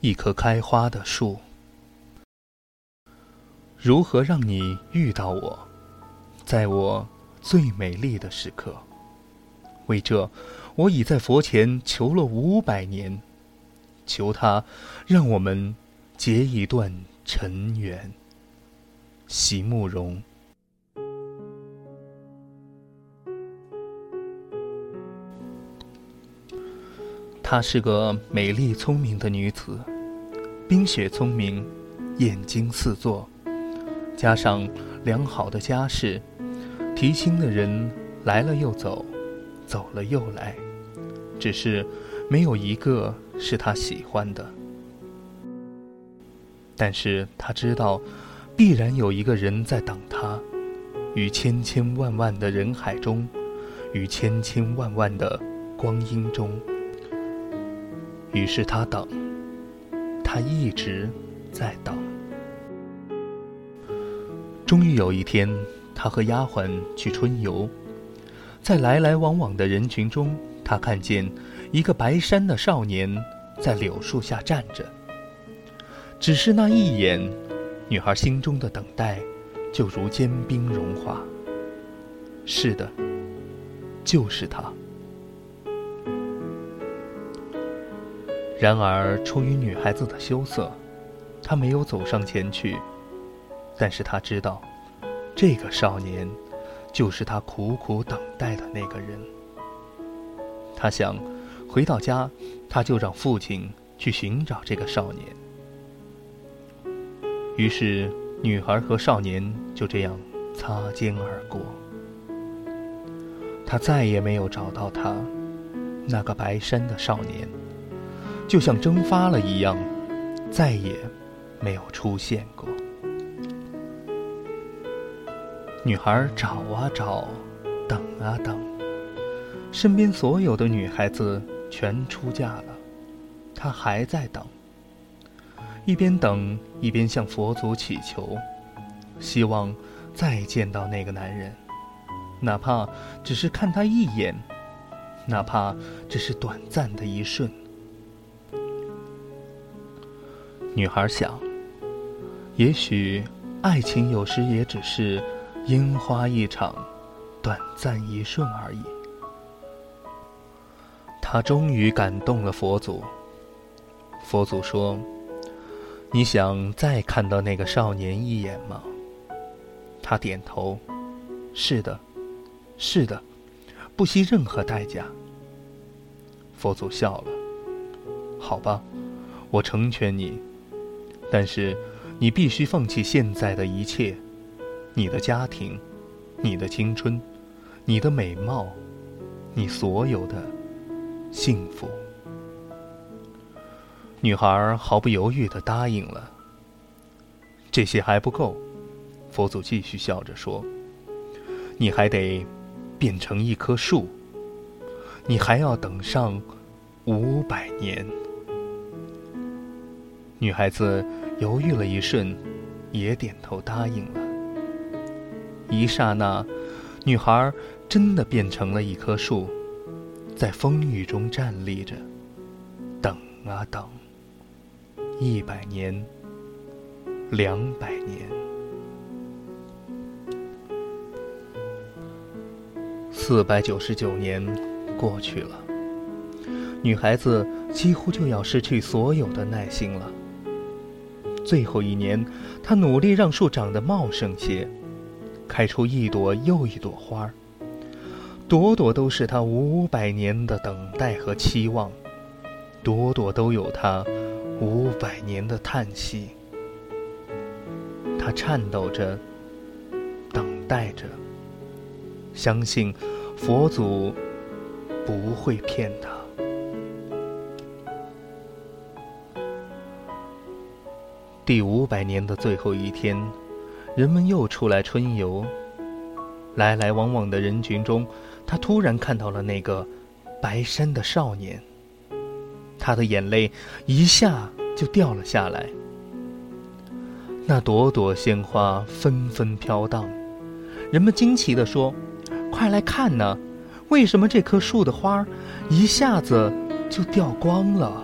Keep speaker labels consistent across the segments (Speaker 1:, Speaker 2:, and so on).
Speaker 1: 一棵开花的树。如何让你遇到我，在我最美丽的时刻？为这，我已在佛前求了五百年，求他让我们结一段尘缘。席慕容。她是个美丽聪明的女子，冰雪聪明，眼睛四座，加上良好的家世，提亲的人来了又走，走了又来，只是没有一个是她喜欢的。但是她知道，必然有一个人在等她，于千千万万的人海中，于千千万万的光阴中。于是他等，他一直在等。终于有一天，他和丫鬟去春游，在来来往往的人群中，他看见一个白衫的少年在柳树下站着。只是那一眼，女孩心中的等待就如坚冰融化。是的，就是他。然而，出于女孩子的羞涩，她没有走上前去。但是她知道，这个少年，就是她苦苦等待的那个人。她想，回到家，她就让父亲去寻找这个少年。于是，女孩和少年就这样擦肩而过。她再也没有找到他，那个白衫的少年。就像蒸发了一样，再也没有出现过。女孩找啊找，等啊等，身边所有的女孩子全出嫁了，她还在等。一边等，一边向佛祖祈求，希望再见到那个男人，哪怕只是看他一眼，哪怕只是短暂的一瞬。女孩想，也许爱情有时也只是烟花一场，短暂一瞬而已。她终于感动了佛祖。佛祖说：“你想再看到那个少年一眼吗？”他点头：“是的，是的，不惜任何代价。”佛祖笑了：“好吧，我成全你。”但是，你必须放弃现在的一切，你的家庭，你的青春，你的美貌，你所有的幸福。女孩毫不犹豫的答应了。这些还不够，佛祖继续笑着说：“你还得变成一棵树，你还要等上五百年。”女孩子犹豫了一瞬，也点头答应了。一刹那，女孩真的变成了一棵树，在风雨中站立着，等啊等。一百年，两百年，四百九十九年过去了，女孩子几乎就要失去所有的耐心了。最后一年，他努力让树长得茂盛些，开出一朵又一朵花儿，朵朵都是他五百年的等待和期望，朵朵都有他五百年的叹息。他颤抖着，等待着，相信佛祖不会骗他。第五百年的最后一天，人们又出来春游。来来往往的人群中，他突然看到了那个白衫的少年。他的眼泪一下就掉了下来。那朵朵鲜花纷纷飘荡，人们惊奇地说：“快来看呢！为什么这棵树的花一下子就掉光了？”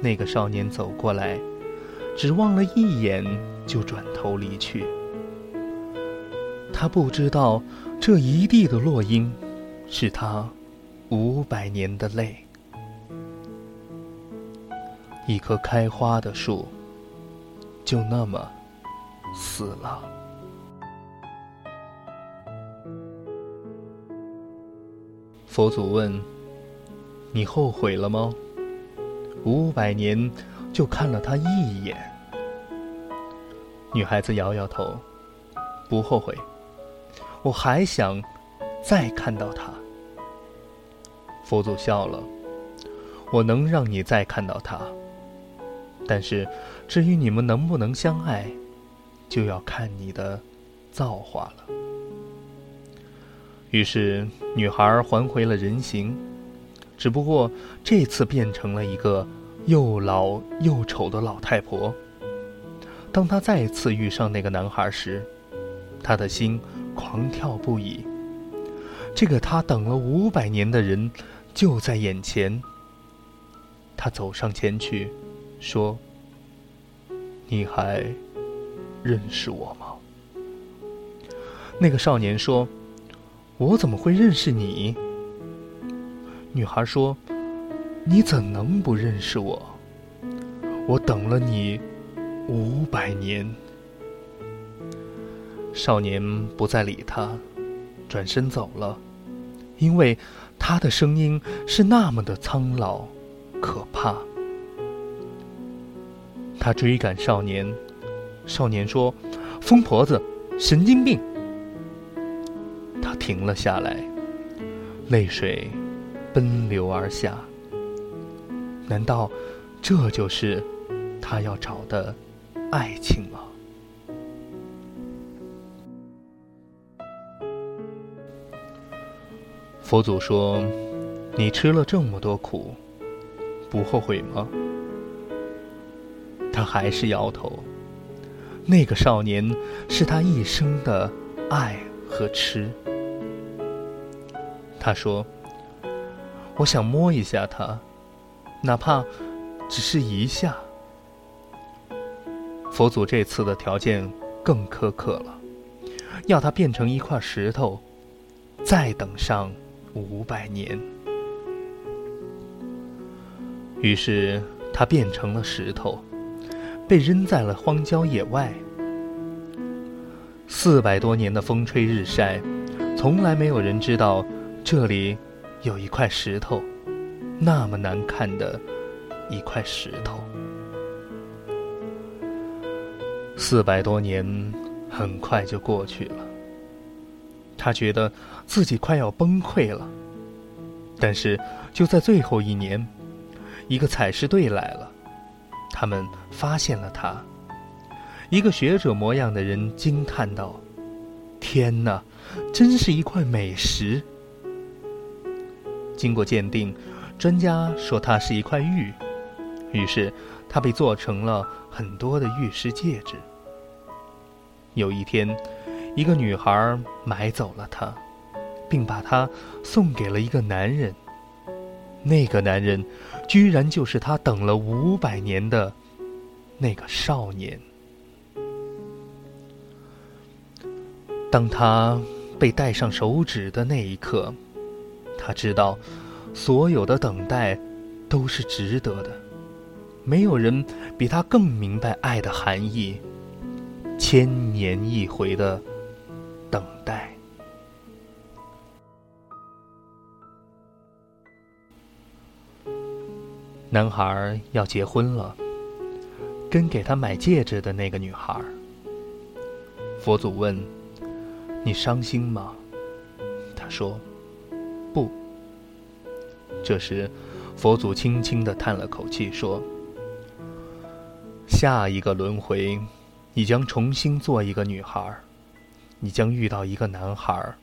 Speaker 1: 那个少年走过来，只望了一眼就转头离去。他不知道，这一地的落英，是他五百年的泪。一棵开花的树，就那么死了。佛祖问：“你后悔了吗？”五百年，就看了他一眼。女孩子摇摇头，不后悔。我还想再看到他。佛祖笑了，我能让你再看到他，但是至于你们能不能相爱，就要看你的造化了。于是女孩还回了人形，只不过这次变成了一个又老又丑的老太婆。当她再次遇上那个男孩时，她的心。狂跳不已。这个她等了五百年的人，就在眼前。他走上前去，说：“你还认识我吗？”那个少年说：“我怎么会认识你？”女孩说：“你怎能不认识我？我等了你五百年。”少年不再理他，转身走了，因为他的声音是那么的苍老、可怕。他追赶少年，少年说：“疯婆子，神经病。”他停了下来，泪水奔流而下。难道这就是他要找的爱情吗？佛祖说：“你吃了这么多苦，不后悔吗？”他还是摇头。那个少年是他一生的爱和痴。他说：“我想摸一下它，哪怕只是一下。”佛祖这次的条件更苛刻了，要它变成一块石头，再等上。五百年，于是它变成了石头，被扔在了荒郊野外。四百多年的风吹日晒，从来没有人知道这里有一块石头，那么难看的一块石头。四百多年很快就过去了。他觉得自己快要崩溃了，但是就在最后一年，一个采石队来了，他们发现了他。一个学者模样的人惊叹道：“天哪，真是一块美石！”经过鉴定，专家说它是一块玉，于是它被做成了很多的玉石戒指。有一天。一个女孩买走了它，并把它送给了一个男人。那个男人，居然就是他等了五百年的那个少年。当他被戴上手指的那一刻，他知道，所有的等待都是值得的。没有人比他更明白爱的含义。千年一回的。等待。男孩要结婚了，跟给他买戒指的那个女孩。佛祖问：“你伤心吗？”他说：“。”这时，佛祖轻轻的叹了口气，说：“下一个轮回，你将重新做一个女孩。”你将遇到一个男孩，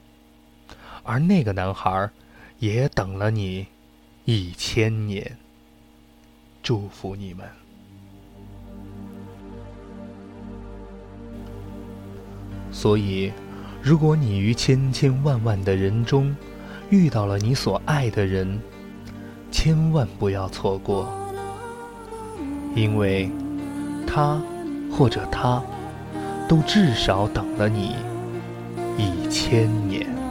Speaker 1: 而那个男孩也等了你一千年。祝福你们。所以，如果你于千千万万的人中遇到了你所爱的人，千万不要错过，因为他或者他都至少等了你一千年。